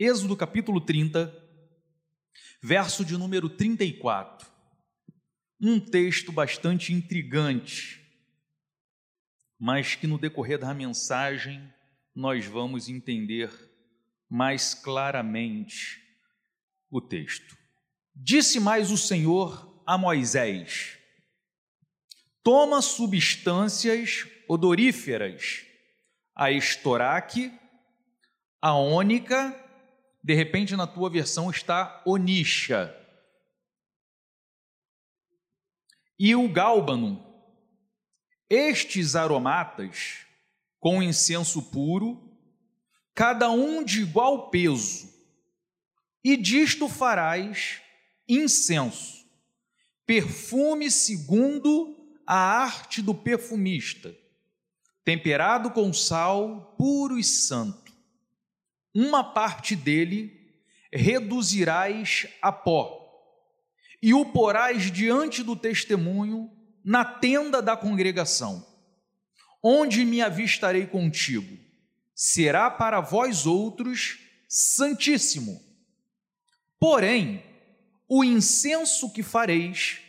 Êxodo capítulo 30, verso de número 34. Um texto bastante intrigante, mas que no decorrer da mensagem nós vamos entender mais claramente o texto. Disse mais o Senhor a Moisés: Toma substâncias odoríferas, a estoraque, a ônica, de repente na tua versão está onixa, e o gálbano. Estes aromatas, com incenso puro, cada um de igual peso, e disto farás incenso, perfume segundo a arte do perfumista, temperado com sal puro e santo. Uma parte dele reduzirás a pó, e o porás diante do testemunho na tenda da congregação, onde me avistarei contigo. Será para vós outros santíssimo. Porém, o incenso que fareis,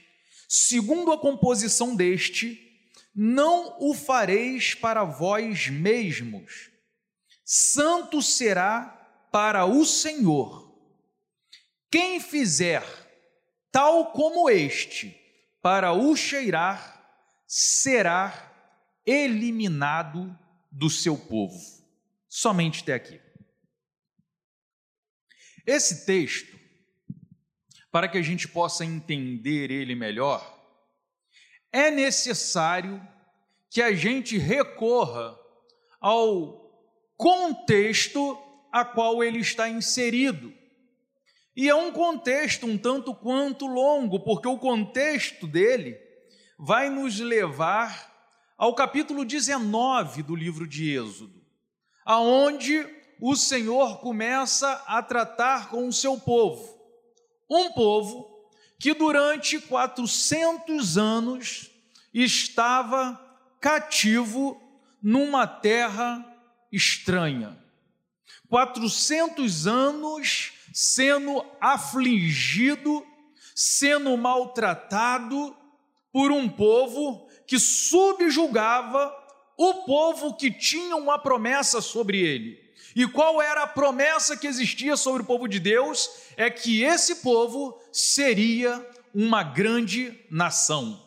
segundo a composição deste, não o fareis para vós mesmos. Santo será para o Senhor. Quem fizer tal como este, para o cheirar, será eliminado do seu povo. Somente até aqui. Esse texto para que a gente possa entender ele melhor, é necessário que a gente recorra ao contexto a qual ele está inserido. E é um contexto um tanto quanto longo, porque o contexto dele vai nos levar ao capítulo 19 do livro de Êxodo, aonde o Senhor começa a tratar com o seu povo um povo que durante 400 anos estava cativo numa terra estranha. 400 anos sendo afligido, sendo maltratado por um povo que subjugava o povo que tinha uma promessa sobre ele. E qual era a promessa que existia sobre o povo de Deus? É que esse povo seria uma grande nação.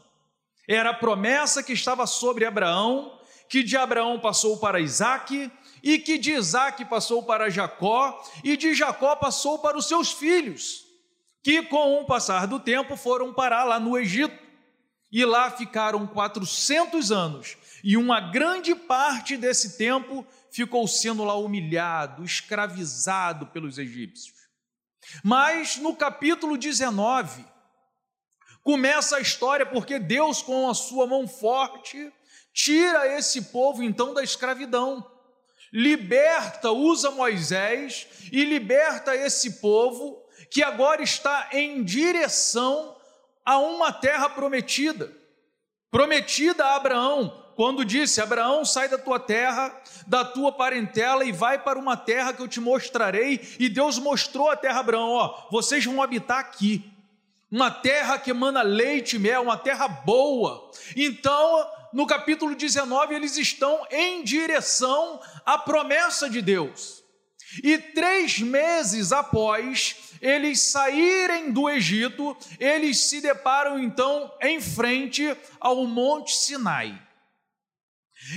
Era a promessa que estava sobre Abraão, que de Abraão passou para Isaac, e que de Isaac passou para Jacó, e de Jacó passou para os seus filhos, que com o passar do tempo foram parar lá no Egito. E lá ficaram 400 anos, e uma grande parte desse tempo ficou sendo lá humilhado, escravizado pelos egípcios. Mas no capítulo 19, começa a história porque Deus, com a sua mão forte, tira esse povo então da escravidão, liberta, usa Moisés e liberta esse povo que agora está em direção a uma terra prometida, prometida a Abraão, quando disse: Abraão, sai da tua terra, da tua parentela e vai para uma terra que eu te mostrarei. E Deus mostrou a terra a Abraão: ó, vocês vão habitar aqui, uma terra que emana leite e mel, uma terra boa. Então, no capítulo 19, eles estão em direção à promessa de Deus. E três meses após eles saírem do Egito, eles se deparam então em frente ao Monte Sinai.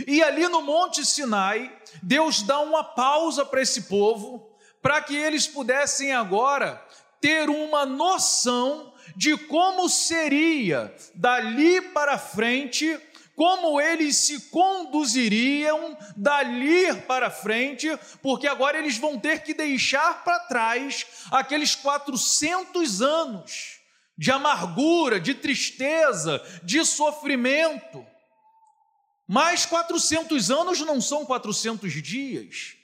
E ali no Monte Sinai, Deus dá uma pausa para esse povo, para que eles pudessem agora ter uma noção de como seria dali para frente, como eles se conduziriam dali para frente, porque agora eles vão ter que deixar para trás aqueles 400 anos de amargura, de tristeza, de sofrimento. Mas 400 anos não são 400 dias.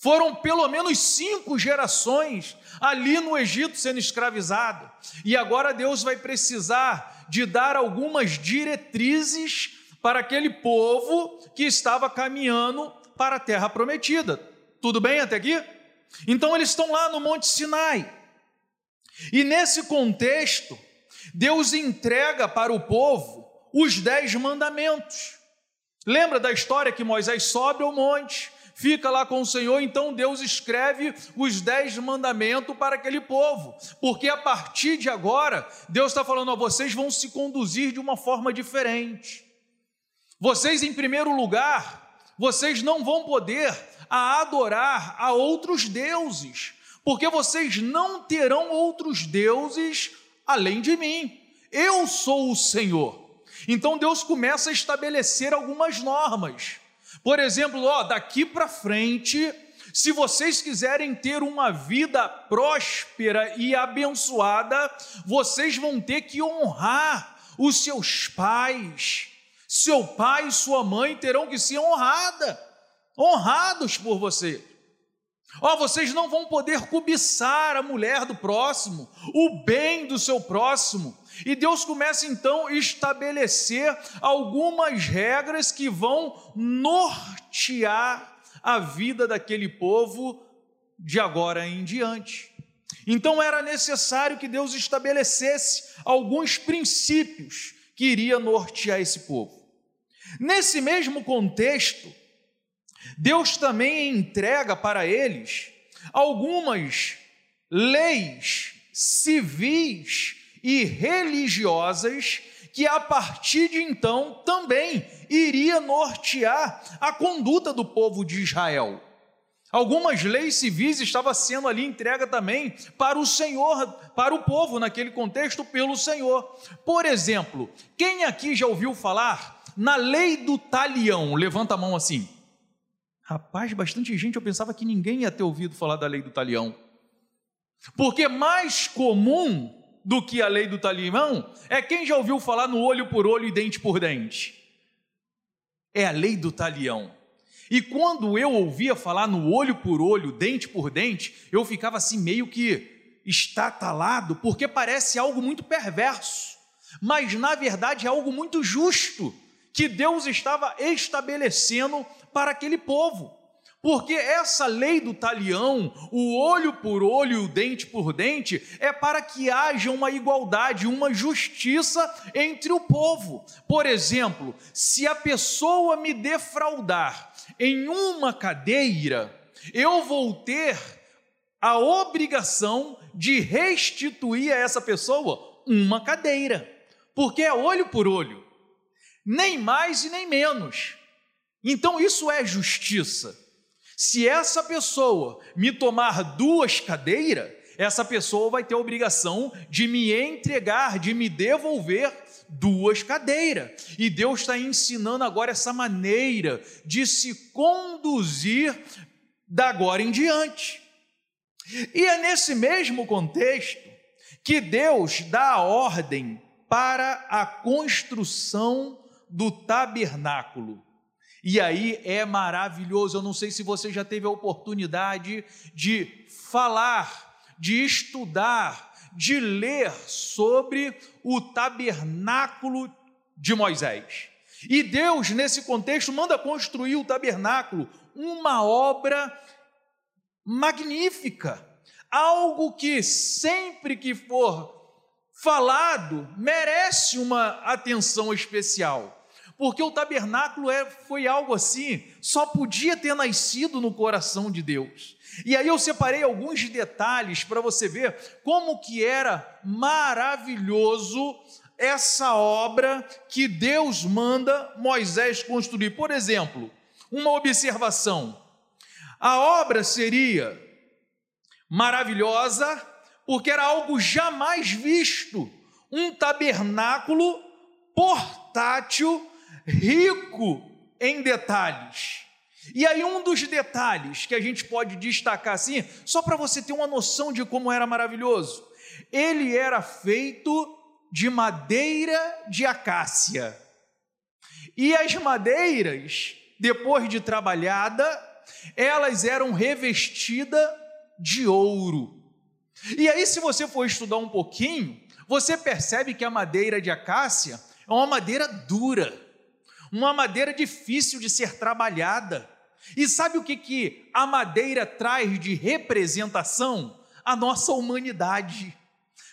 Foram pelo menos cinco gerações ali no Egito sendo escravizado. E agora Deus vai precisar de dar algumas diretrizes para aquele povo que estava caminhando para a terra prometida. Tudo bem até aqui? Então eles estão lá no Monte Sinai. E nesse contexto, Deus entrega para o povo os dez mandamentos. Lembra da história que Moisés sobe ao monte, fica lá com o Senhor, então Deus escreve os dez mandamentos para aquele povo, porque a partir de agora, Deus está falando, ó, vocês vão se conduzir de uma forma diferente. Vocês, em primeiro lugar, vocês não vão poder adorar a outros deuses, porque vocês não terão outros deuses além de mim. Eu sou o Senhor. Então Deus começa a estabelecer algumas normas. Por exemplo, ó, daqui para frente, se vocês quiserem ter uma vida próspera e abençoada, vocês vão ter que honrar os seus pais. Seu pai e sua mãe terão que ser honrada, honrados por você. Ó, oh, vocês não vão poder cobiçar a mulher do próximo, o bem do seu próximo. E Deus começa então a estabelecer algumas regras que vão nortear a vida daquele povo de agora em diante. Então era necessário que Deus estabelecesse alguns princípios que iria nortear esse povo. Nesse mesmo contexto, Deus também entrega para eles algumas leis civis e religiosas que a partir de então também iria nortear a conduta do povo de Israel. Algumas leis civis estavam sendo ali entregue também para o Senhor, para o povo naquele contexto pelo Senhor. Por exemplo, quem aqui já ouviu falar na lei do talião? Levanta a mão assim. Rapaz, bastante gente, eu pensava que ninguém ia ter ouvido falar da lei do talião. Porque mais comum do que a lei do talião é quem já ouviu falar no olho por olho e dente por dente. É a lei do talião. E quando eu ouvia falar no olho por olho, dente por dente, eu ficava assim meio que estatalado, porque parece algo muito perverso, mas na verdade é algo muito justo que Deus estava estabelecendo para aquele povo. Porque essa lei do talião, o olho por olho e o dente por dente, é para que haja uma igualdade, uma justiça entre o povo. Por exemplo, se a pessoa me defraudar em uma cadeira, eu vou ter a obrigação de restituir a essa pessoa uma cadeira, porque é olho por olho, nem mais e nem menos. Então isso é justiça. Se essa pessoa me tomar duas cadeiras, essa pessoa vai ter a obrigação de me entregar, de me devolver duas cadeiras. E Deus está ensinando agora essa maneira de se conduzir da agora em diante. E é nesse mesmo contexto que Deus dá a ordem para a construção do tabernáculo. E aí é maravilhoso. Eu não sei se você já teve a oportunidade de falar, de estudar, de ler sobre o tabernáculo de Moisés. E Deus, nesse contexto, manda construir o tabernáculo, uma obra magnífica, algo que sempre que for falado merece uma atenção especial porque o tabernáculo é, foi algo assim, só podia ter nascido no coração de Deus. E aí eu separei alguns detalhes para você ver como que era maravilhoso essa obra que Deus manda Moisés construir. Por exemplo, uma observação: a obra seria maravilhosa porque era algo jamais visto, um tabernáculo portátil rico em detalhes. E aí, um dos detalhes que a gente pode destacar assim, só para você ter uma noção de como era maravilhoso, ele era feito de madeira de acácia. E as madeiras, depois de trabalhada, elas eram revestidas de ouro. E aí, se você for estudar um pouquinho, você percebe que a madeira de acácia é uma madeira dura uma madeira difícil de ser trabalhada. E sabe o que, que a madeira traz de representação? A nossa humanidade.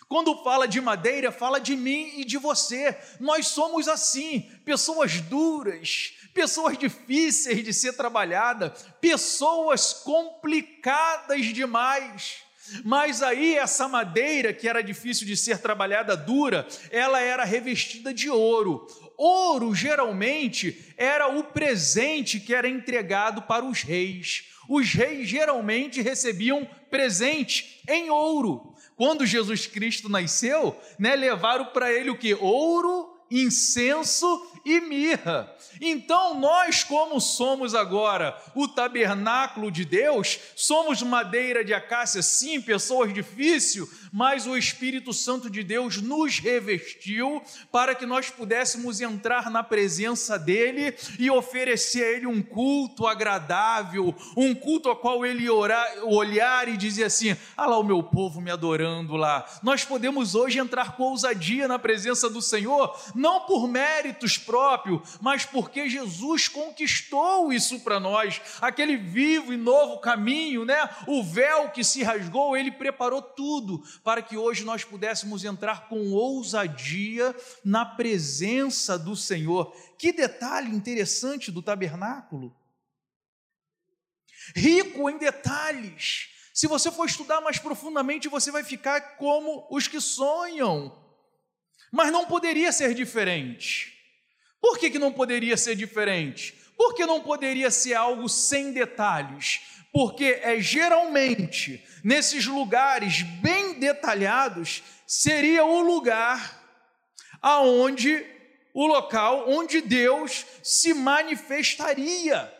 Quando fala de madeira, fala de mim e de você. Nós somos assim, pessoas duras, pessoas difíceis de ser trabalhada, pessoas complicadas demais. Mas aí essa madeira que era difícil de ser trabalhada dura, ela era revestida de ouro. Ouro geralmente era o presente que era entregado para os reis. Os reis geralmente recebiam presente em ouro. Quando Jesus Cristo nasceu, né, levaram para ele o que? Ouro, incenso e mirra. Então, nós, como somos agora o tabernáculo de Deus, somos madeira de acácia, sim, pessoas difíceis, mas o Espírito Santo de Deus nos revestiu para que nós pudéssemos entrar na presença dele e oferecer a ele um culto agradável, um culto ao qual ele orar, olhar e dizer assim: Ah lá o meu povo me adorando lá. Nós podemos hoje entrar com ousadia na presença do Senhor, não por méritos próprios, mas porque Jesus conquistou isso para nós, aquele vivo e novo caminho, né? O véu que se rasgou, ele preparou tudo para que hoje nós pudéssemos entrar com ousadia na presença do Senhor. Que detalhe interessante do tabernáculo! Rico em detalhes. Se você for estudar mais profundamente, você vai ficar como os que sonham. Mas não poderia ser diferente. Por que, que não poderia ser diferente? Por que não poderia ser algo sem detalhes? Porque é geralmente nesses lugares bem detalhados seria o lugar aonde o local onde Deus se manifestaria.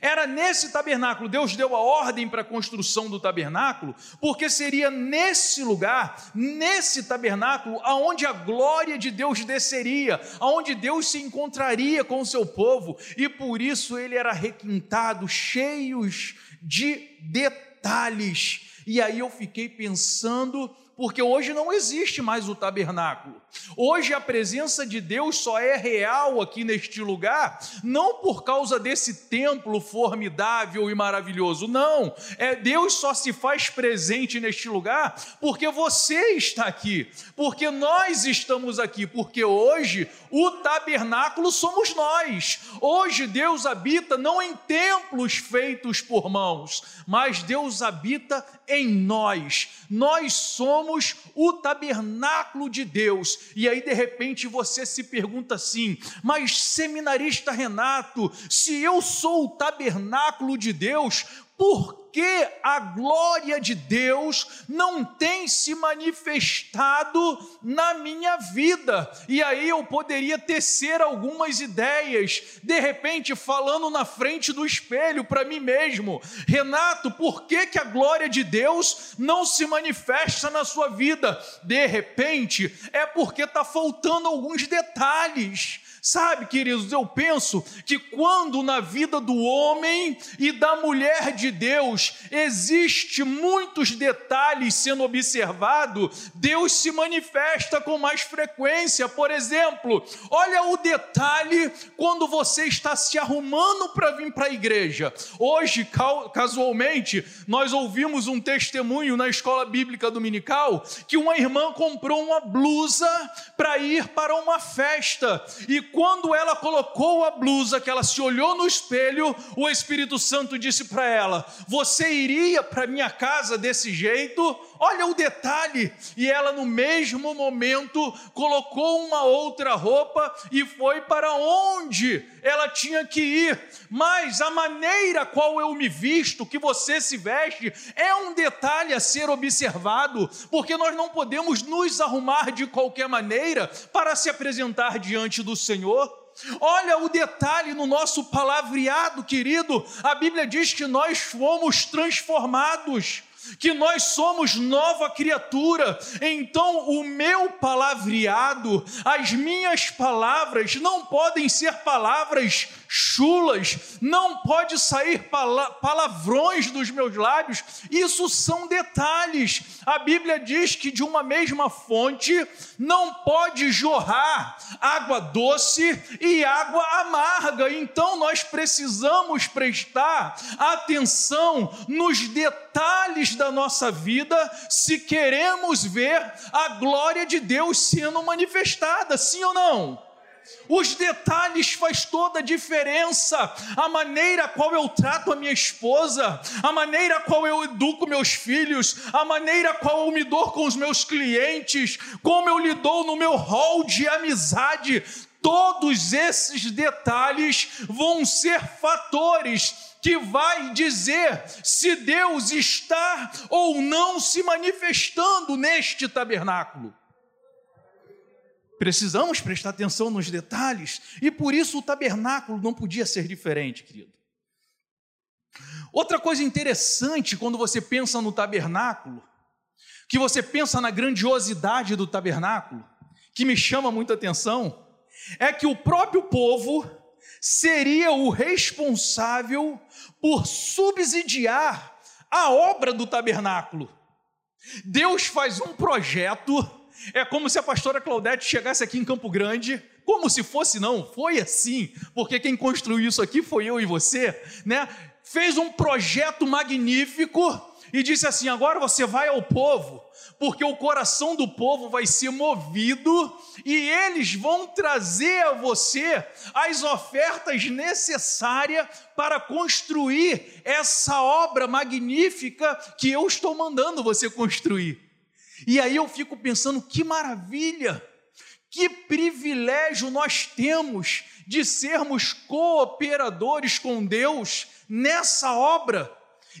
Era nesse tabernáculo, Deus deu a ordem para a construção do tabernáculo, porque seria nesse lugar, nesse tabernáculo, aonde a glória de Deus desceria, aonde Deus se encontraria com o seu povo, e por isso ele era requintado, cheios de detalhes. E aí eu fiquei pensando porque hoje não existe mais o tabernáculo. Hoje a presença de Deus só é real aqui neste lugar, não por causa desse templo formidável e maravilhoso, não. É Deus só se faz presente neste lugar porque você está aqui, porque nós estamos aqui, porque hoje o tabernáculo somos nós. Hoje Deus habita não em templos feitos por mãos, mas Deus habita em nós. Nós somos o tabernáculo de Deus. E aí, de repente, você se pergunta assim: mas seminarista Renato, se eu sou o tabernáculo de Deus, por porque a glória de Deus não tem se manifestado na minha vida. E aí eu poderia tecer algumas ideias, de repente falando na frente do espelho para mim mesmo: Renato, por que, que a glória de Deus não se manifesta na sua vida? De repente é porque está faltando alguns detalhes Sabe, queridos, eu penso que quando na vida do homem e da mulher de Deus existe muitos detalhes sendo observado, Deus se manifesta com mais frequência. Por exemplo, olha o detalhe quando você está se arrumando para vir para a igreja. Hoje, casualmente, nós ouvimos um testemunho na escola bíblica dominical que uma irmã comprou uma blusa para ir para uma festa e quando ela colocou a blusa, que ela se olhou no espelho, o Espírito Santo disse para ela: Você iria para minha casa desse jeito? Olha o detalhe. E ela, no mesmo momento, colocou uma outra roupa e foi para onde ela tinha que ir. Mas a maneira qual eu me visto, que você se veste, é um detalhe a ser observado, porque nós não podemos nos arrumar de qualquer maneira para se apresentar diante do Senhor. Olha o detalhe no nosso palavreado, querido. A Bíblia diz que nós fomos transformados que nós somos nova criatura. Então, o meu palavreado, as minhas palavras não podem ser palavras chulas, não pode sair palavrões dos meus lábios. Isso são detalhes. A Bíblia diz que de uma mesma fonte não pode jorrar água doce e água amarga. Então nós precisamos prestar atenção nos detalhes da nossa vida se queremos ver a glória de Deus sendo manifestada, sim ou não? Os detalhes faz toda a diferença. A maneira qual eu trato a minha esposa, a maneira qual eu educo meus filhos, a maneira qual eu me dou com os meus clientes, como eu lidou no meu hall de amizade, todos esses detalhes vão ser fatores que vai dizer se Deus está ou não se manifestando neste tabernáculo. Precisamos prestar atenção nos detalhes, e por isso o tabernáculo não podia ser diferente, querido. Outra coisa interessante quando você pensa no tabernáculo, que você pensa na grandiosidade do tabernáculo, que me chama muita atenção, é que o próprio povo seria o responsável por subsidiar a obra do tabernáculo. Deus faz um projeto é como se a pastora Claudete chegasse aqui em Campo Grande, como se fosse, não, foi assim, porque quem construiu isso aqui foi eu e você, né? Fez um projeto magnífico e disse assim: agora você vai ao povo, porque o coração do povo vai ser movido e eles vão trazer a você as ofertas necessárias para construir essa obra magnífica que eu estou mandando você construir. E aí eu fico pensando: que maravilha, que privilégio nós temos de sermos cooperadores com Deus nessa obra.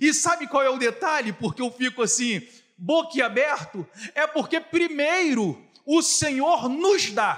E sabe qual é o detalhe? Porque eu fico assim, boquiaberto? É porque primeiro o Senhor nos dá,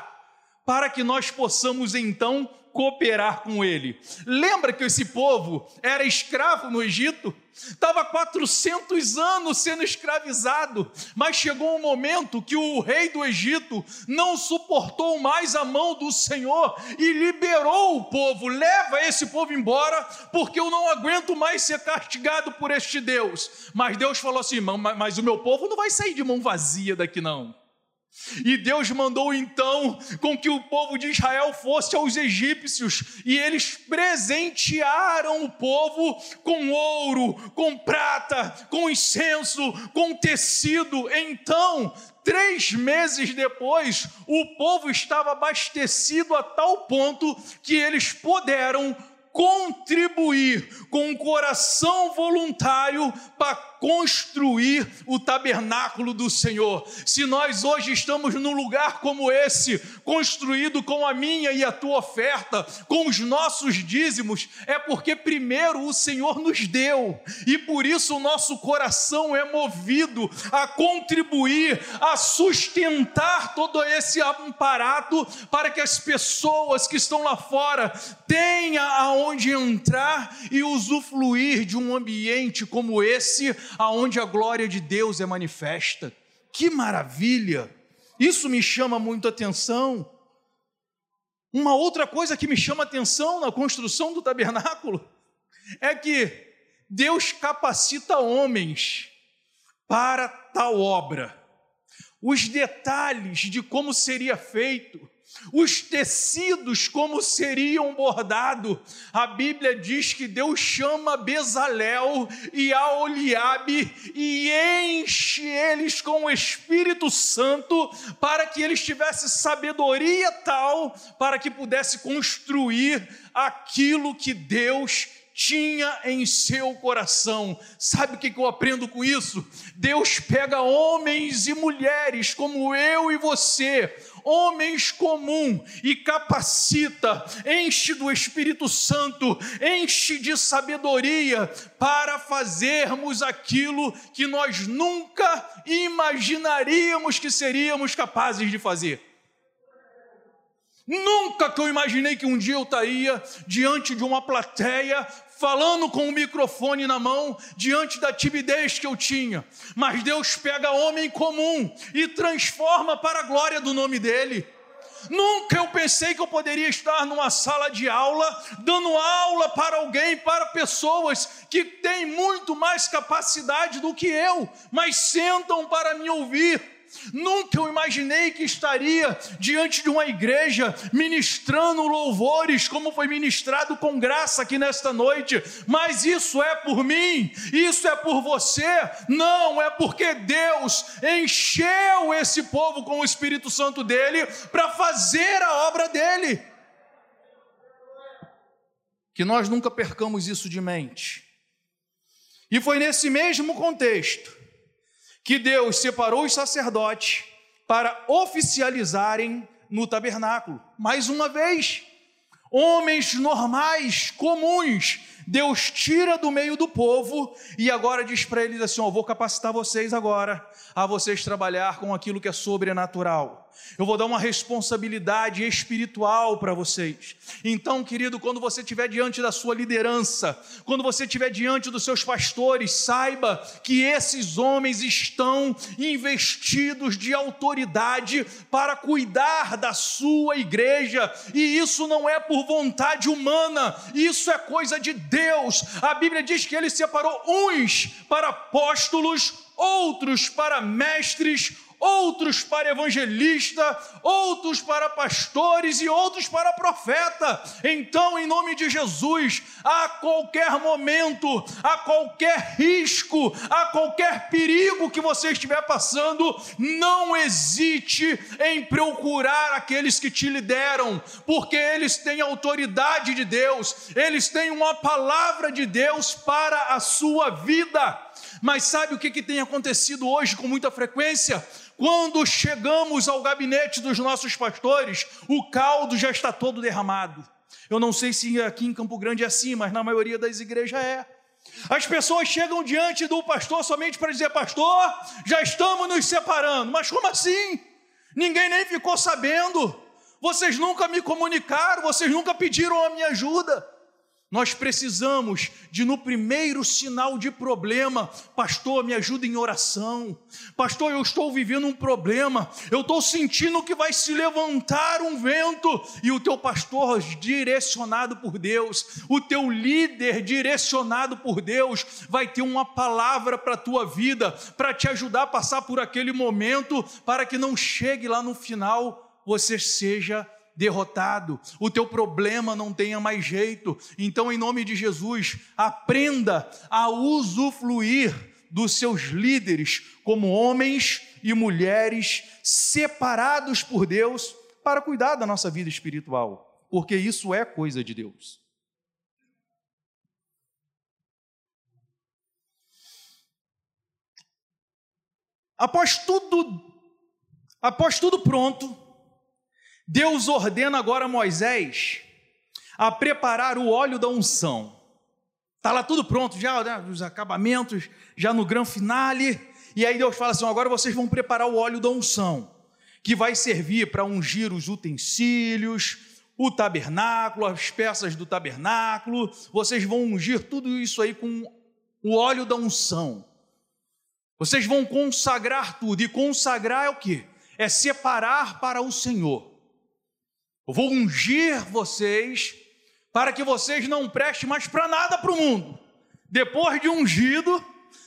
para que nós possamos então cooperar com ele. Lembra que esse povo era escravo no Egito? Estava 400 anos sendo escravizado, mas chegou um momento que o rei do Egito não suportou mais a mão do Senhor e liberou o povo. Leva esse povo embora, porque eu não aguento mais ser castigado por este Deus. Mas Deus falou assim: mas o meu povo não vai sair de mão vazia daqui não. E Deus mandou então com que o povo de Israel fosse aos egípcios, e eles presentearam o povo com ouro, com prata, com incenso, com tecido. Então, três meses depois, o povo estava abastecido a tal ponto que eles puderam contribuir com um coração voluntário para construir o tabernáculo do Senhor. Se nós hoje estamos num lugar como esse, construído com a minha e a tua oferta, com os nossos dízimos, é porque primeiro o Senhor nos deu, e por isso o nosso coração é movido a contribuir, a sustentar todo esse aparato para que as pessoas que estão lá fora tenham aonde entrar e usufruir de um ambiente como esse aonde a glória de Deus é manifesta. Que maravilha! Isso me chama muito atenção. Uma outra coisa que me chama atenção na construção do tabernáculo é que Deus capacita homens para tal obra. Os detalhes de como seria feito, os tecidos como seriam bordados. A Bíblia diz que Deus chama Bezalel e Aoliabe e enche eles com o Espírito Santo para que eles tivessem sabedoria tal para que pudesse construir aquilo que Deus tinha em seu coração. Sabe o que eu aprendo com isso? Deus pega homens e mulheres como eu e você, homens comum e capacita, enche do Espírito Santo, enche de sabedoria para fazermos aquilo que nós nunca imaginaríamos que seríamos capazes de fazer. Nunca que eu imaginei que um dia eu estaria diante de uma plateia falando com o microfone na mão, diante da timidez que eu tinha. Mas Deus pega homem comum e transforma para a glória do nome dele. Nunca eu pensei que eu poderia estar numa sala de aula, dando aula para alguém, para pessoas que têm muito mais capacidade do que eu, mas sentam para me ouvir. Nunca eu imaginei que estaria diante de uma igreja ministrando louvores, como foi ministrado com graça aqui nesta noite, mas isso é por mim, isso é por você, não, é porque Deus encheu esse povo com o Espírito Santo dele para fazer a obra dele. Que nós nunca percamos isso de mente. E foi nesse mesmo contexto que Deus separou os sacerdotes para oficializarem no tabernáculo. Mais uma vez, homens normais, comuns, Deus tira do meio do povo e agora diz para eles assim: ó, vou capacitar vocês agora a vocês trabalhar com aquilo que é sobrenatural. Eu vou dar uma responsabilidade espiritual para vocês. Então, querido, quando você estiver diante da sua liderança, quando você estiver diante dos seus pastores, saiba que esses homens estão investidos de autoridade para cuidar da sua igreja, e isso não é por vontade humana, isso é coisa de Deus. A Bíblia diz que ele separou uns para apóstolos, outros para mestres, outros para evangelista, outros para pastores e outros para profeta. Então, em nome de Jesus, a qualquer momento, a qualquer risco, a qualquer perigo que você estiver passando, não hesite em procurar aqueles que te lideram, porque eles têm autoridade de Deus, eles têm uma palavra de Deus para a sua vida. Mas sabe o que, que tem acontecido hoje com muita frequência? Quando chegamos ao gabinete dos nossos pastores, o caldo já está todo derramado. Eu não sei se aqui em Campo Grande é assim, mas na maioria das igrejas é. As pessoas chegam diante do pastor somente para dizer: Pastor, já estamos nos separando. Mas como assim? Ninguém nem ficou sabendo. Vocês nunca me comunicaram, vocês nunca pediram a minha ajuda. Nós precisamos de, no primeiro sinal de problema, pastor, me ajuda em oração. Pastor, eu estou vivendo um problema, eu estou sentindo que vai se levantar um vento, e o teu pastor, direcionado por Deus, o teu líder, direcionado por Deus, vai ter uma palavra para a tua vida, para te ajudar a passar por aquele momento, para que não chegue lá no final, você seja derrotado, o teu problema não tenha mais jeito. Então, em nome de Jesus, aprenda a usufruir dos seus líderes como homens e mulheres separados por Deus para cuidar da nossa vida espiritual, porque isso é coisa de Deus. Após tudo, após tudo pronto, Deus ordena agora Moisés a preparar o óleo da unção. Está lá tudo pronto, já né, os acabamentos, já no grande finale. E aí Deus fala assim: agora vocês vão preparar o óleo da unção, que vai servir para ungir os utensílios, o tabernáculo, as peças do tabernáculo. Vocês vão ungir tudo isso aí com o óleo da unção. Vocês vão consagrar tudo. E consagrar é o que? É separar para o Senhor. Eu vou ungir vocês para que vocês não prestem mais para nada para o mundo. Depois de ungido,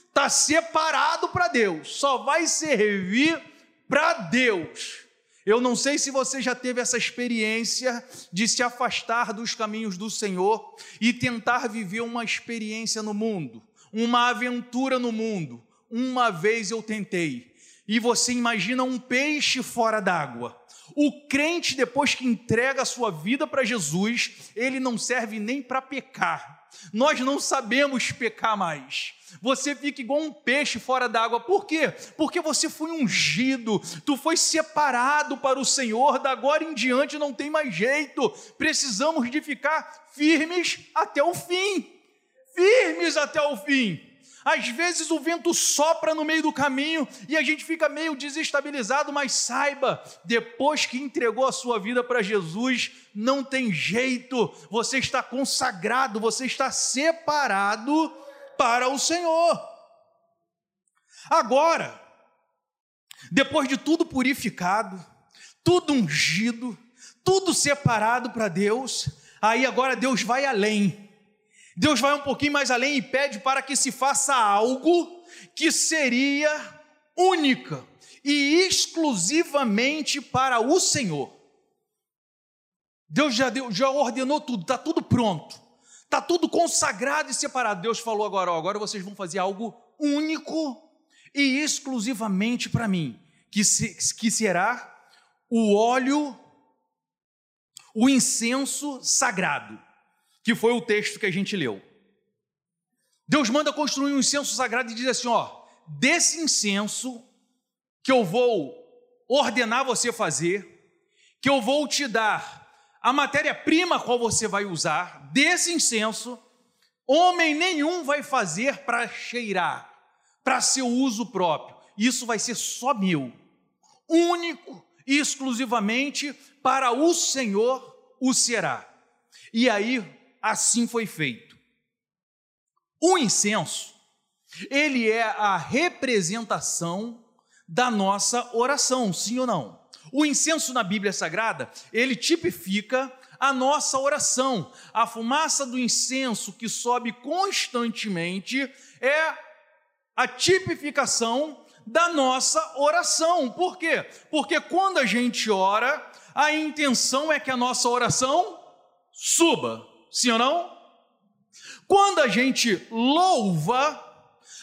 está separado para Deus, só vai servir para Deus. Eu não sei se você já teve essa experiência de se afastar dos caminhos do Senhor e tentar viver uma experiência no mundo, uma aventura no mundo. Uma vez eu tentei, e você imagina um peixe fora d'água. O crente, depois que entrega a sua vida para Jesus, ele não serve nem para pecar. Nós não sabemos pecar mais. Você fica igual um peixe fora d'água. Por quê? Porque você foi ungido, tu foi separado para o Senhor, da agora em diante não tem mais jeito. Precisamos de ficar firmes até o fim. Firmes até o fim. Às vezes o vento sopra no meio do caminho e a gente fica meio desestabilizado, mas saiba, depois que entregou a sua vida para Jesus, não tem jeito, você está consagrado, você está separado para o Senhor. Agora, depois de tudo purificado, tudo ungido, tudo separado para Deus, aí agora Deus vai além. Deus vai um pouquinho mais além e pede para que se faça algo que seria única e exclusivamente para o Senhor. Deus já, deu, já ordenou tudo, está tudo pronto, está tudo consagrado e separado. Deus falou agora: ó, agora vocês vão fazer algo único e exclusivamente para mim, que, se, que será o óleo, o incenso sagrado, que foi o texto que a gente leu. Deus manda construir um incenso sagrado e diz assim: ó, desse incenso que eu vou ordenar você fazer, que eu vou te dar a matéria-prima qual você vai usar, desse incenso, homem nenhum vai fazer para cheirar, para seu uso próprio. Isso vai ser só meu, único e exclusivamente para o Senhor o será. E aí, assim foi feito. O incenso ele é a representação da nossa oração, sim ou não? O incenso na Bíblia Sagrada, ele tipifica a nossa oração. A fumaça do incenso que sobe constantemente é a tipificação da nossa oração. Por quê? Porque quando a gente ora, a intenção é que a nossa oração suba, sim ou não? Quando a gente louva,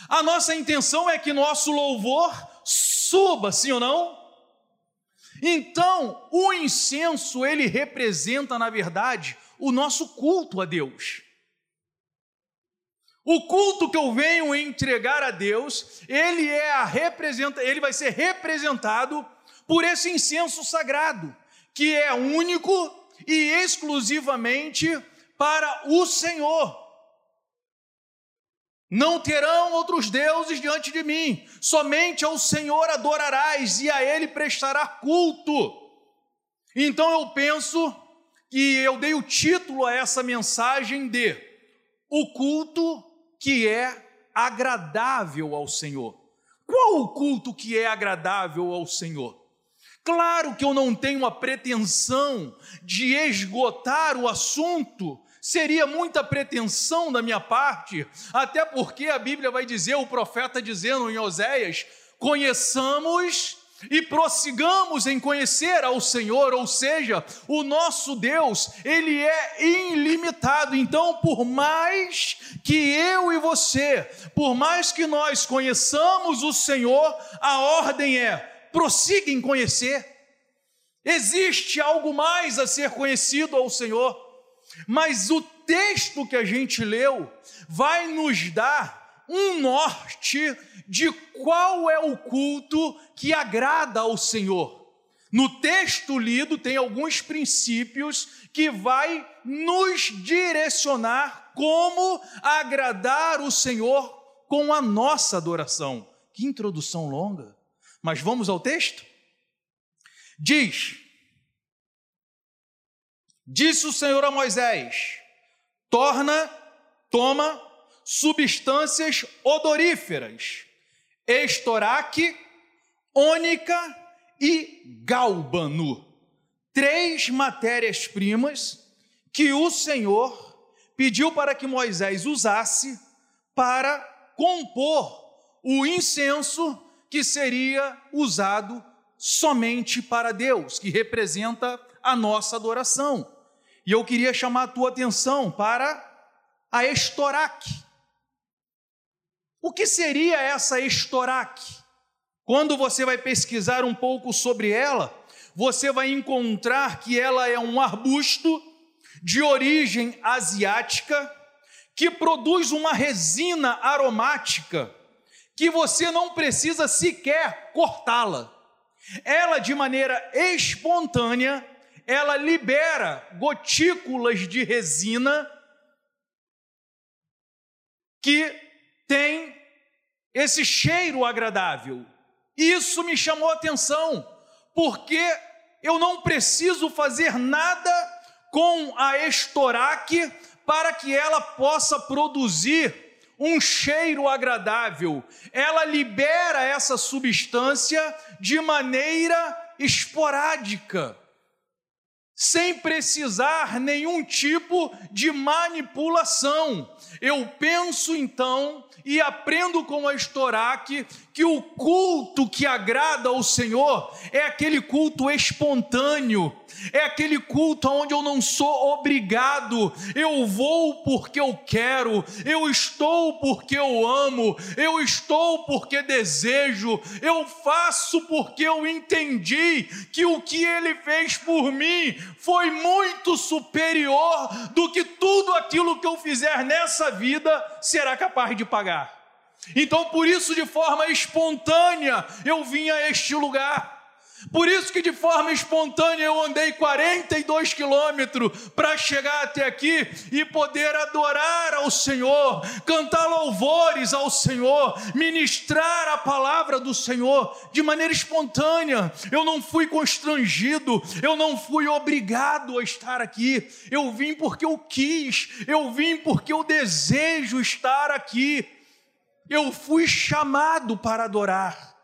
a nossa intenção é que nosso louvor suba, sim ou não? Então, o incenso, ele representa, na verdade, o nosso culto a Deus. O culto que eu venho entregar a Deus, ele é a representa, ele vai ser representado por esse incenso sagrado, que é único e exclusivamente para o Senhor. Não terão outros deuses diante de mim, somente ao Senhor adorarás e a Ele prestará culto. Então eu penso que eu dei o título a essa mensagem de O culto que é agradável ao Senhor. Qual o culto que é agradável ao Senhor? Claro que eu não tenho a pretensão de esgotar o assunto seria muita pretensão da minha parte, até porque a Bíblia vai dizer, o profeta dizendo em Oséias: conheçamos e prossigamos em conhecer ao Senhor, ou seja, o nosso Deus, ele é ilimitado. Então, por mais que eu e você, por mais que nós conheçamos o Senhor, a ordem é: prossiga em conhecer. Existe algo mais a ser conhecido ao Senhor. Mas o texto que a gente leu vai nos dar um norte de qual é o culto que agrada ao Senhor. No texto lido tem alguns princípios que vai nos direcionar como agradar o Senhor com a nossa adoração. Que introdução longa. Mas vamos ao texto? Diz: Disse o Senhor a Moisés: torna, toma substâncias odoríferas, estoraque, ônica e gálbano, três matérias-primas que o Senhor pediu para que Moisés usasse para compor o incenso que seria usado somente para Deus, que representa a nossa adoração. E eu queria chamar a tua atenção para a estoraque. O que seria essa estoraque? Quando você vai pesquisar um pouco sobre ela, você vai encontrar que ela é um arbusto de origem asiática que produz uma resina aromática que você não precisa sequer cortá-la. Ela, de maneira espontânea, ela libera gotículas de resina que tem esse cheiro agradável. Isso me chamou a atenção, porque eu não preciso fazer nada com a estoraque para que ela possa produzir um cheiro agradável. Ela libera essa substância de maneira esporádica sem precisar nenhum tipo de manipulação. Eu penso então e aprendo com a Estoraque que o culto que agrada ao Senhor é aquele culto espontâneo, é aquele culto onde eu não sou obrigado, eu vou porque eu quero, eu estou porque eu amo, eu estou porque desejo, eu faço porque eu entendi que o que Ele fez por mim foi muito superior do que tudo aquilo que eu fizer nessa vida será capaz de pagar. Então, por isso, de forma espontânea, eu vim a este lugar. Por isso que de forma espontânea eu andei 42 quilômetros para chegar até aqui e poder adorar ao Senhor, cantar louvores ao Senhor, ministrar a palavra do Senhor de maneira espontânea. Eu não fui constrangido, eu não fui obrigado a estar aqui. Eu vim porque eu quis, eu vim porque eu desejo estar aqui. Eu fui chamado para adorar.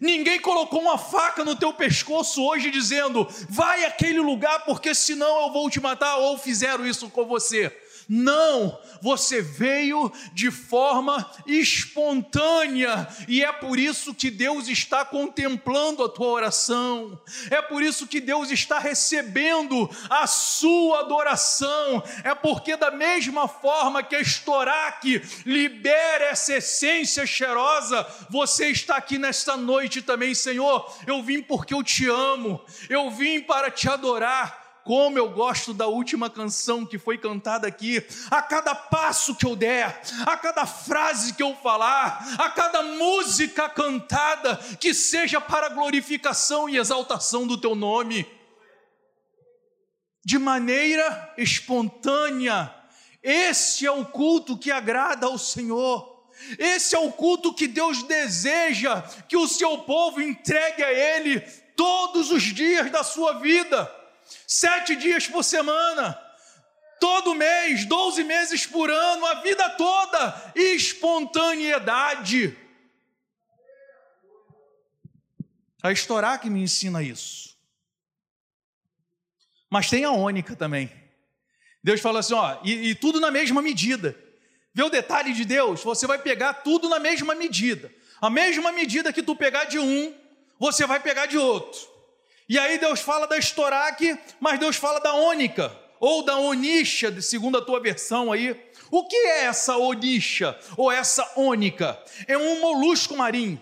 Ninguém colocou uma faca no teu pescoço hoje dizendo: vai àquele lugar porque senão eu vou te matar, ou fizeram isso com você. Não, você veio de forma espontânea, e é por isso que Deus está contemplando a tua oração, é por isso que Deus está recebendo a sua adoração, é porque, da mesma forma que a Estoraque libera essa essência cheirosa, você está aqui nesta noite também, Senhor. Eu vim porque eu te amo, eu vim para te adorar como eu gosto da última canção que foi cantada aqui. A cada passo que eu der, a cada frase que eu falar, a cada música cantada, que seja para glorificação e exaltação do teu nome. De maneira espontânea. Esse é o culto que agrada ao Senhor. Esse é o culto que Deus deseja que o seu povo entregue a Ele todos os dias da sua vida sete dias por semana, todo mês, doze meses por ano, a vida toda, espontaneidade. A Estorá que me ensina isso. Mas tem a ônica também. Deus fala assim, ó, e, e tudo na mesma medida. Vê o detalhe de Deus? Você vai pegar tudo na mesma medida. A mesma medida que tu pegar de um, você vai pegar de outro. E aí Deus fala da estoraque, mas Deus fala da ônica, ou da onixa, segundo a tua versão aí. O que é essa onixa, ou essa ônica? É um molusco marinho,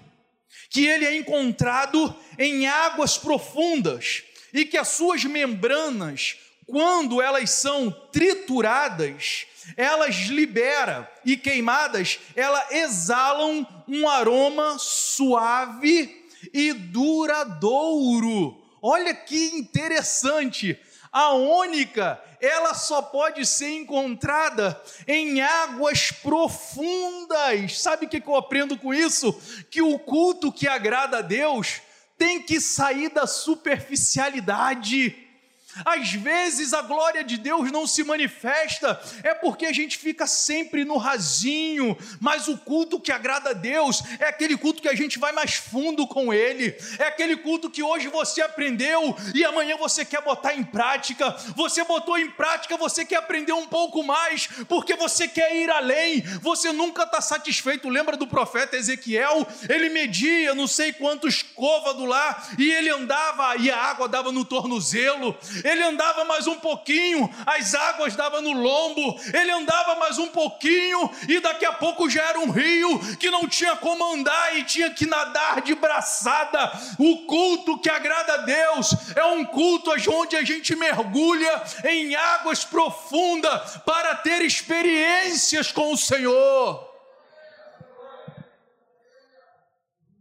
que ele é encontrado em águas profundas, e que as suas membranas, quando elas são trituradas, elas liberam e queimadas, elas exalam um aroma suave e duradouro Olha que interessante. A ônica, ela só pode ser encontrada em águas profundas. Sabe o que eu aprendo com isso? Que o culto que agrada a Deus tem que sair da superficialidade às vezes a glória de Deus não se manifesta, é porque a gente fica sempre no rasinho, mas o culto que agrada a Deus é aquele culto que a gente vai mais fundo com Ele, é aquele culto que hoje você aprendeu e amanhã você quer botar em prática, você botou em prática, você quer aprender um pouco mais, porque você quer ir além, você nunca está satisfeito. Lembra do profeta Ezequiel? Ele media não sei quantos côvados lá e ele andava e a água dava no tornozelo ele andava mais um pouquinho, as águas davam no lombo, ele andava mais um pouquinho, e daqui a pouco já era um rio que não tinha como andar e tinha que nadar de braçada. O culto que agrada a Deus é um culto onde a gente mergulha em águas profundas para ter experiências com o Senhor.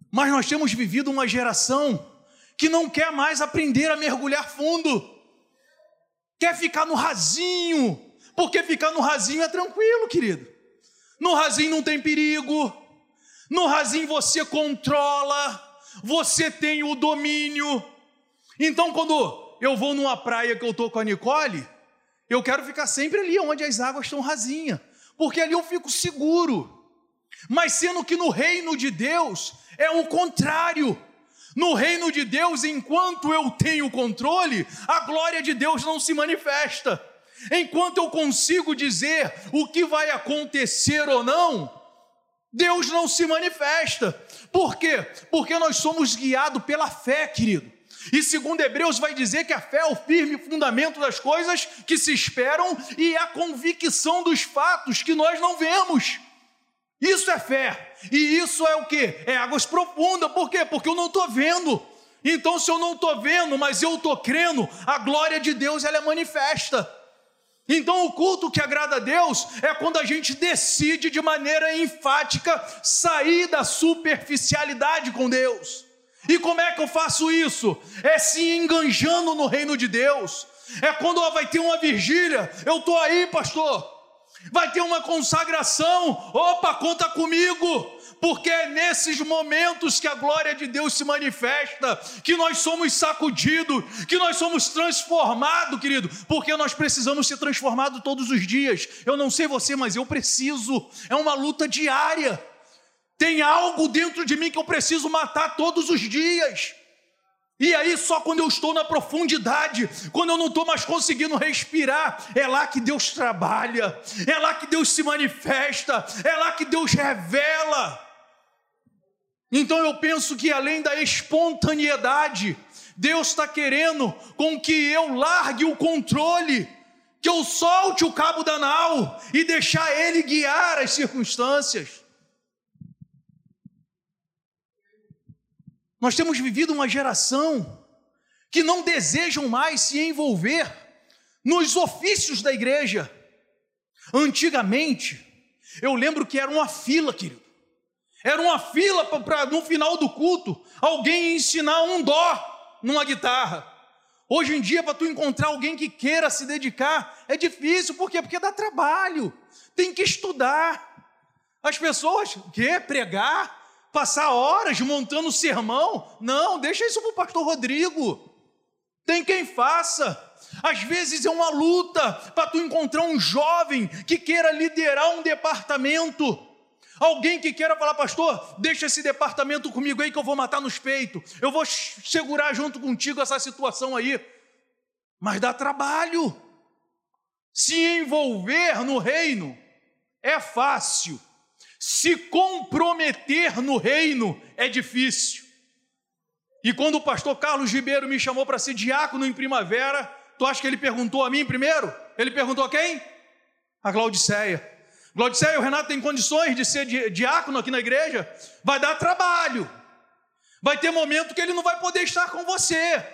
Mas nós temos vivido uma geração que não quer mais aprender a mergulhar fundo quer ficar no rasinho, porque ficar no rasinho é tranquilo, querido. No rasinho não tem perigo, no rasinho você controla, você tem o domínio. Então, quando eu vou numa praia que eu estou com a Nicole, eu quero ficar sempre ali onde as águas estão rasinhas, porque ali eu fico seguro. Mas sendo que no reino de Deus é o contrário. No reino de Deus, enquanto eu tenho controle, a glória de Deus não se manifesta. Enquanto eu consigo dizer o que vai acontecer ou não, Deus não se manifesta. Por quê? Porque nós somos guiados pela fé, querido. E segundo Hebreus vai dizer que a fé é o firme fundamento das coisas que se esperam e a convicção dos fatos que nós não vemos. Isso é fé. E isso é o que? É águas profundas. Por quê? Porque eu não estou vendo. Então, se eu não estou vendo, mas eu estou crendo, a glória de Deus ela é manifesta. Então, o culto que agrada a Deus é quando a gente decide de maneira enfática sair da superficialidade com Deus. E como é que eu faço isso? É se enganjando no reino de Deus. É quando ó, vai ter uma vigília, eu estou aí, pastor. Vai ter uma consagração, opa, conta comigo porque é nesses momentos que a glória de Deus se manifesta, que nós somos sacudidos, que nós somos transformados, querido, porque nós precisamos ser transformados todos os dias. Eu não sei você, mas eu preciso, é uma luta diária. Tem algo dentro de mim que eu preciso matar todos os dias. E aí, só quando eu estou na profundidade, quando eu não estou mais conseguindo respirar, é lá que Deus trabalha, é lá que Deus se manifesta, é lá que Deus revela. Então eu penso que além da espontaneidade, Deus está querendo com que eu largue o controle, que eu solte o cabo da nau e deixar Ele guiar as circunstâncias. Nós temos vivido uma geração que não desejam mais se envolver nos ofícios da igreja. Antigamente, eu lembro que era uma fila, querido. Era uma fila para no final do culto alguém ensinar um dó numa guitarra. Hoje em dia, para tu encontrar alguém que queira se dedicar, é difícil, por quê? Porque dá trabalho, tem que estudar. As pessoas, quer pregar, passar horas montando sermão? Não, deixa isso para o pastor Rodrigo. Tem quem faça. Às vezes é uma luta para tu encontrar um jovem que queira liderar um departamento. Alguém que queira falar, pastor, deixa esse departamento comigo aí que eu vou matar nos peitos. Eu vou segurar junto contigo essa situação aí. Mas dá trabalho. Se envolver no reino é fácil. Se comprometer no reino é difícil. E quando o pastor Carlos Ribeiro me chamou para ser diácono em primavera, tu acha que ele perguntou a mim primeiro? Ele perguntou a quem? A Glaudiceia. Glodiceia, o Renato tem condições de ser diácono aqui na igreja? Vai dar trabalho. Vai ter momento que ele não vai poder estar com você.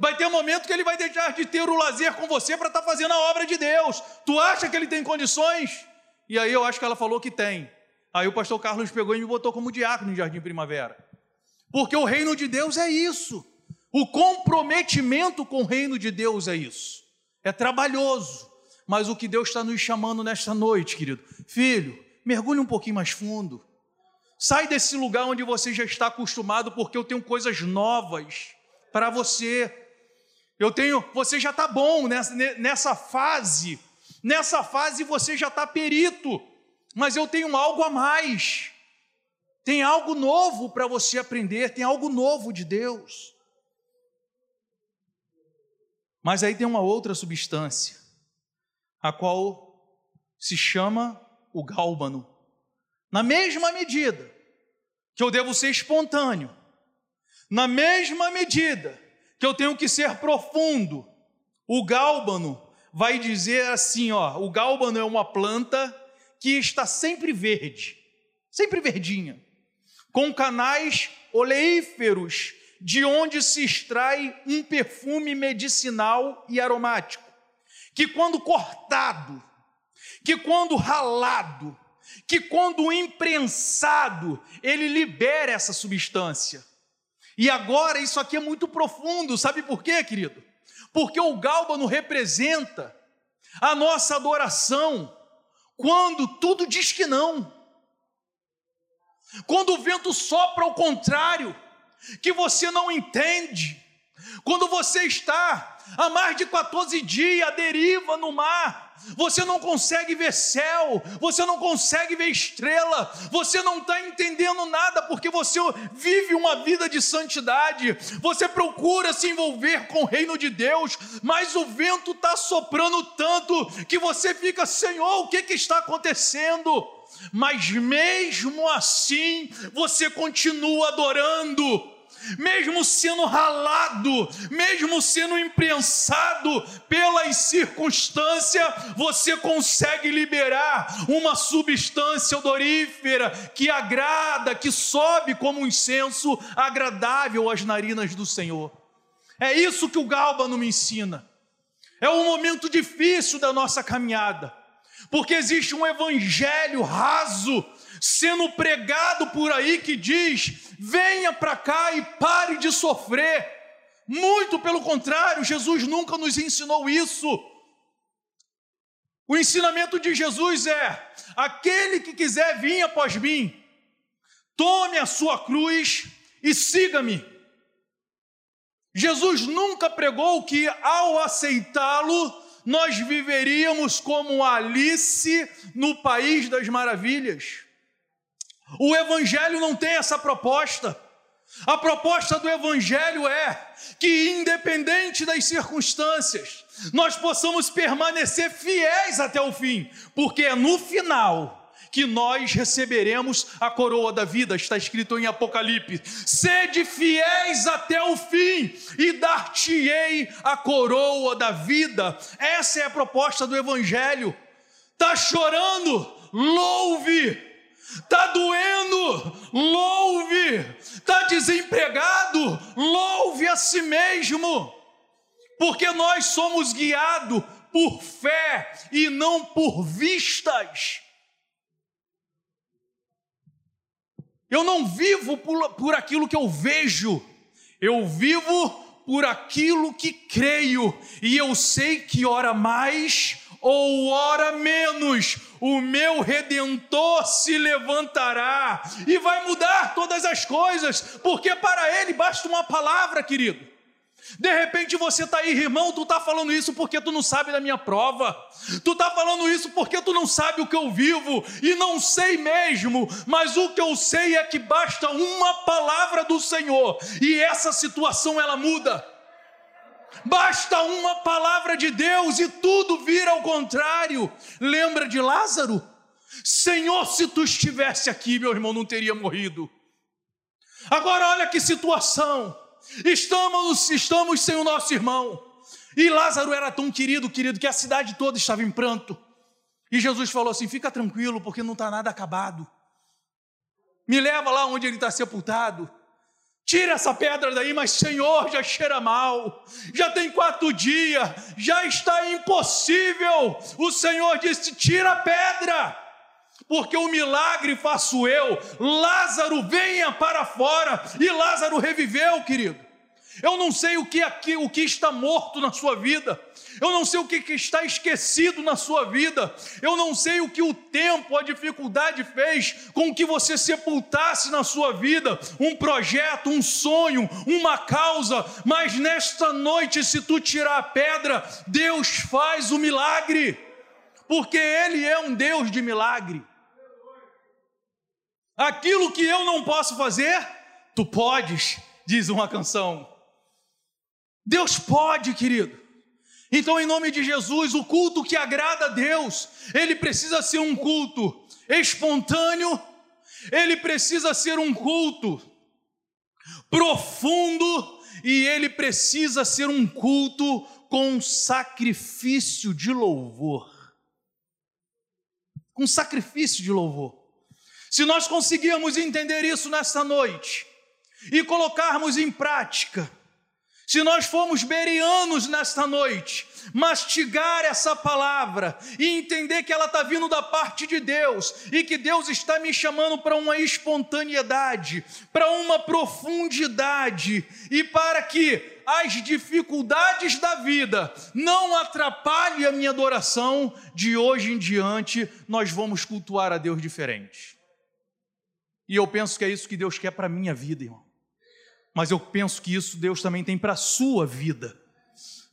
Vai ter momento que ele vai deixar de ter o lazer com você para estar tá fazendo a obra de Deus. Tu acha que ele tem condições? E aí eu acho que ela falou que tem. Aí o pastor Carlos pegou e me botou como diácono em Jardim Primavera. Porque o reino de Deus é isso. O comprometimento com o reino de Deus é isso. É trabalhoso. Mas o que Deus está nos chamando nesta noite, querido, filho, mergulhe um pouquinho mais fundo. Sai desse lugar onde você já está acostumado, porque eu tenho coisas novas para você. Eu tenho, você já está bom nessa, nessa fase. Nessa fase você já está perito, mas eu tenho algo a mais. Tem algo novo para você aprender, tem algo novo de Deus. Mas aí tem uma outra substância a qual se chama o gálbano. Na mesma medida que eu devo ser espontâneo, na mesma medida que eu tenho que ser profundo, o gálbano vai dizer assim, ó, o gálbano é uma planta que está sempre verde, sempre verdinha, com canais oleíferos de onde se extrai um perfume medicinal e aromático que quando cortado, que quando ralado, que quando imprensado, ele libera essa substância. E agora isso aqui é muito profundo, sabe por quê, querido? Porque o gálbano representa a nossa adoração quando tudo diz que não. Quando o vento sopra ao contrário, que você não entende, quando você está há mais de 14 dias, a deriva no mar. Você não consegue ver céu, você não consegue ver estrela, você não está entendendo nada porque você vive uma vida de santidade, você procura se envolver com o reino de Deus, mas o vento está soprando tanto que você fica, Senhor, o que, que está acontecendo? Mas mesmo assim, você continua adorando mesmo sendo ralado, mesmo sendo imprensado pelas circunstâncias, você consegue liberar uma substância odorífera que agrada, que sobe como um incenso agradável às narinas do Senhor. É isso que o Galbano me ensina. É um momento difícil da nossa caminhada, porque existe um evangelho raso sendo pregado por aí que diz: venha para cá e pare de sofrer. Muito pelo contrário, Jesus nunca nos ensinou isso. O ensinamento de Jesus é: aquele que quiser vir após mim, tome a sua cruz e siga-me. Jesus nunca pregou que ao aceitá-lo, nós viveríamos como Alice no país das maravilhas. O Evangelho não tem essa proposta. A proposta do Evangelho é que, independente das circunstâncias, nós possamos permanecer fiéis até o fim, porque é no final que nós receberemos a coroa da vida, está escrito em Apocalipse: sede fiéis até o fim, e dar-te-ei a coroa da vida. Essa é a proposta do Evangelho. Está chorando? Louve Está doendo, louve. Está desempregado, louve a si mesmo. Porque nós somos guiados por fé e não por vistas. Eu não vivo por, por aquilo que eu vejo, eu vivo por aquilo que creio, e eu sei que ora mais ou ora menos, o meu redentor se levantará e vai mudar todas as coisas, porque para ele basta uma palavra, querido. De repente você está aí, irmão, tu está falando isso porque tu não sabe da minha prova, tu está falando isso porque tu não sabe o que eu vivo, e não sei mesmo, mas o que eu sei é que basta uma palavra do Senhor, e essa situação ela muda. Basta uma palavra de Deus e tudo vira ao contrário. Lembra de Lázaro? Senhor, se tu estivesse aqui, meu irmão não teria morrido. Agora olha que situação. Estamos, estamos sem o nosso irmão. E Lázaro era tão querido, querido, que a cidade toda estava em pranto. E Jesus falou assim: fica tranquilo, porque não está nada acabado. Me leva lá onde ele está sepultado. Tira essa pedra daí, mas Senhor, já cheira mal, já tem quatro dias, já está impossível. O Senhor disse: tira a pedra, porque o milagre faço eu. Lázaro, venha para fora. E Lázaro reviveu, querido. Eu não sei o que aqui, o que está morto na sua vida. Eu não sei o que está esquecido na sua vida. Eu não sei o que o tempo, a dificuldade fez com que você sepultasse na sua vida um projeto, um sonho, uma causa. Mas nesta noite, se tu tirar a pedra, Deus faz o milagre, porque Ele é um Deus de milagre. Aquilo que eu não posso fazer, tu podes, diz uma canção. Deus pode, querido. Então, em nome de Jesus, o culto que agrada a Deus, ele precisa ser um culto espontâneo, ele precisa ser um culto profundo e ele precisa ser um culto com sacrifício de louvor. Com sacrifício de louvor. Se nós conseguirmos entender isso nesta noite e colocarmos em prática, se nós formos berianos nesta noite, mastigar essa palavra e entender que ela está vindo da parte de Deus e que Deus está me chamando para uma espontaneidade, para uma profundidade e para que as dificuldades da vida não atrapalhem a minha adoração, de hoje em diante nós vamos cultuar a Deus diferente. E eu penso que é isso que Deus quer para a minha vida, irmão mas eu penso que isso Deus também tem para a sua vida.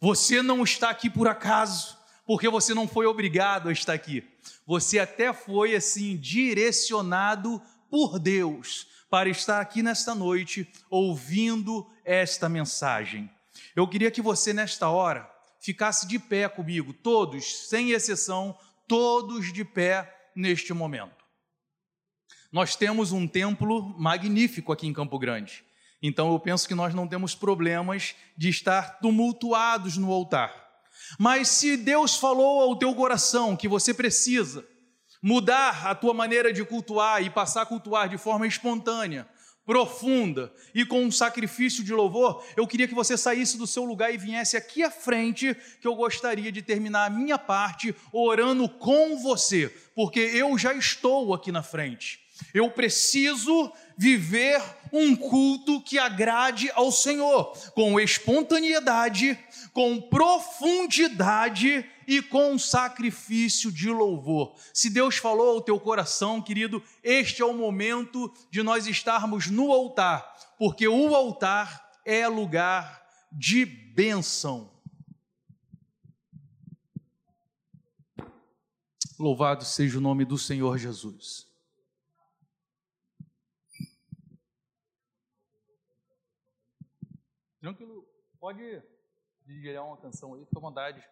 Você não está aqui por acaso, porque você não foi obrigado a estar aqui. Você até foi assim direcionado por Deus para estar aqui nesta noite ouvindo esta mensagem. Eu queria que você nesta hora ficasse de pé comigo, todos, sem exceção, todos de pé neste momento. Nós temos um templo magnífico aqui em Campo Grande. Então eu penso que nós não temos problemas de estar tumultuados no altar. Mas se Deus falou ao teu coração que você precisa mudar a tua maneira de cultuar e passar a cultuar de forma espontânea, profunda e com um sacrifício de louvor, eu queria que você saísse do seu lugar e viesse aqui à frente, que eu gostaria de terminar a minha parte orando com você, porque eu já estou aqui na frente. Eu preciso viver um culto que agrade ao Senhor, com espontaneidade, com profundidade e com sacrifício de louvor. Se Deus falou ao teu coração, querido, este é o momento de nós estarmos no altar, porque o altar é lugar de bênção. Louvado seja o nome do Senhor Jesus. Tranquilo, pode digerir uma canção aí, fica à vontade.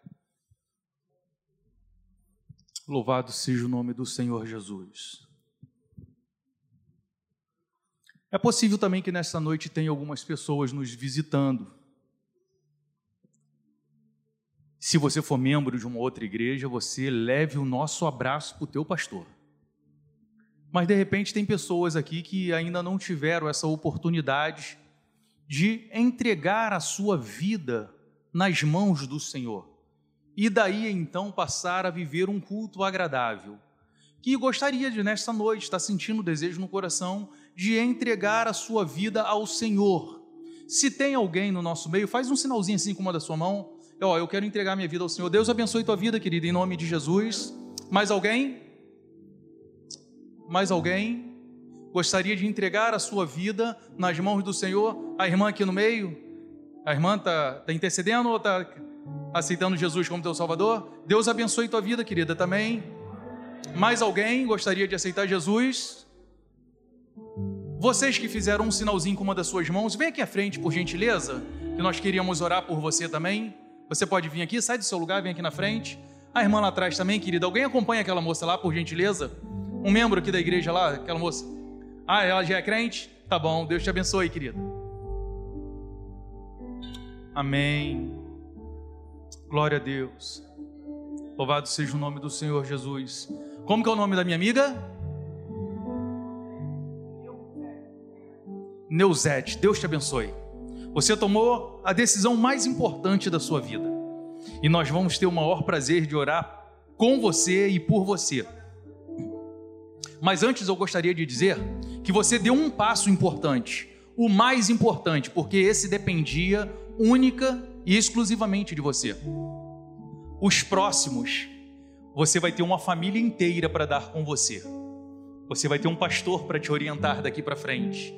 Louvado seja o nome do Senhor Jesus. É possível também que nessa noite tenha algumas pessoas nos visitando. Se você for membro de uma outra igreja, você leve o nosso abraço para o teu pastor. Mas de repente tem pessoas aqui que ainda não tiveram essa oportunidade de entregar a sua vida nas mãos do Senhor e daí então passar a viver um culto agradável. Que gostaria de, nesta noite, estar sentindo o desejo no coração de entregar a sua vida ao Senhor. Se tem alguém no nosso meio, faz um sinalzinho assim com uma da sua mão. Ó, eu quero entregar minha vida ao Senhor. Deus abençoe tua vida, querida, em nome de Jesus. Mais alguém? Mais alguém? Gostaria de entregar a sua vida nas mãos do Senhor? A irmã aqui no meio? A irmã está tá intercedendo ou está aceitando Jesus como teu Salvador? Deus abençoe tua vida, querida, também. Mais alguém gostaria de aceitar Jesus? Vocês que fizeram um sinalzinho com uma das suas mãos, vem aqui à frente, por gentileza, que nós queríamos orar por você também. Você pode vir aqui, sai do seu lugar, vem aqui na frente. A irmã lá atrás também, querida. Alguém acompanha aquela moça lá, por gentileza? Um membro aqui da igreja lá, aquela moça. Ah, ela já é crente? Tá bom, Deus te abençoe, querido. Amém. Glória a Deus. Louvado seja o nome do Senhor Jesus. Como que é o nome da minha amiga? Neuzete. Deus te abençoe. Você tomou a decisão mais importante da sua vida. E nós vamos ter o maior prazer de orar com você e por você. Mas antes eu gostaria de dizer que você deu um passo importante, o mais importante, porque esse dependia única e exclusivamente de você. Os próximos, você vai ter uma família inteira para dar com você. Você vai ter um pastor para te orientar daqui para frente.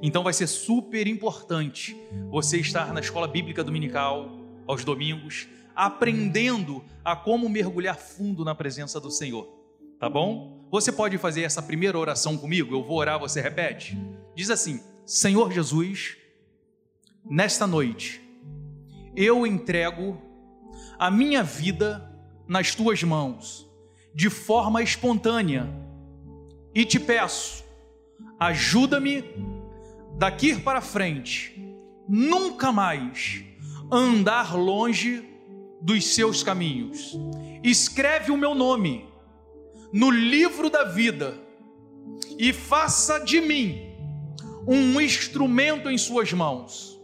Então vai ser super importante você estar na escola bíblica dominical aos domingos, aprendendo a como mergulhar fundo na presença do Senhor. Tá bom? Você pode fazer essa primeira oração comigo? Eu vou orar, você repete. Diz assim: Senhor Jesus, nesta noite, eu entrego a minha vida nas tuas mãos, de forma espontânea, e te peço, ajuda-me daqui para frente, nunca mais andar longe dos seus caminhos. Escreve o meu nome no livro da vida e faça de mim um instrumento em Suas mãos.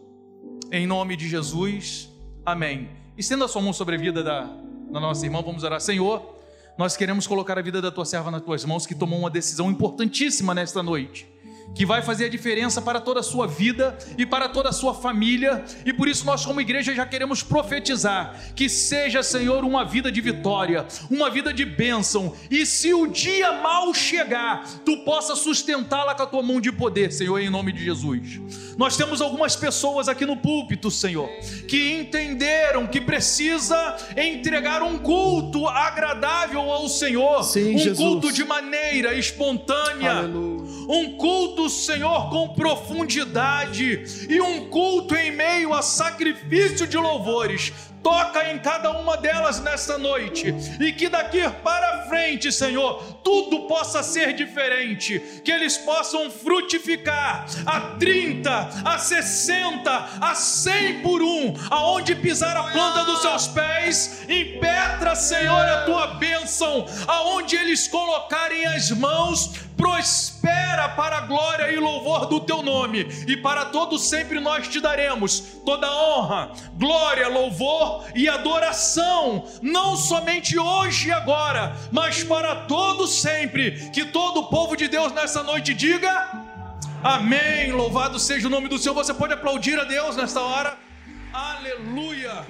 Em nome de Jesus, amém. Estenda a sua mão sobre a vida da, da nossa irmã, vamos orar. Senhor, nós queremos colocar a vida da tua serva nas tuas mãos, que tomou uma decisão importantíssima nesta noite que vai fazer a diferença para toda a sua vida e para toda a sua família, e por isso nós, como igreja, já queremos profetizar que seja, Senhor, uma vida de vitória, uma vida de bênção, e se o dia mal chegar, tu possa sustentá-la com a tua mão de poder, Senhor, em nome de Jesus. Nós temos algumas pessoas aqui no púlpito, Senhor, que entenderam que precisa entregar um culto agradável ao Senhor, Sim, um Jesus. culto de maneira espontânea, Aleluia. um culto, Senhor, com profundidade e um culto em meio a sacrifício de louvores. Toca em cada uma delas nesta noite e que daqui para frente, Senhor, tudo possa ser diferente, que eles possam frutificar a 30, a 60, a 100 por um, aonde pisar a planta dos seus pés, impetra, Senhor, a tua bênção, aonde eles colocarem as mãos, prospera para a glória e louvor do teu nome, e para todos sempre nós te daremos toda honra, glória, louvor e adoração, não somente hoje e agora, mas para todos sempre. Que todo o povo de Deus nessa noite diga: Amém. Louvado seja o nome do Senhor. Você pode aplaudir a Deus nesta hora. Aleluia.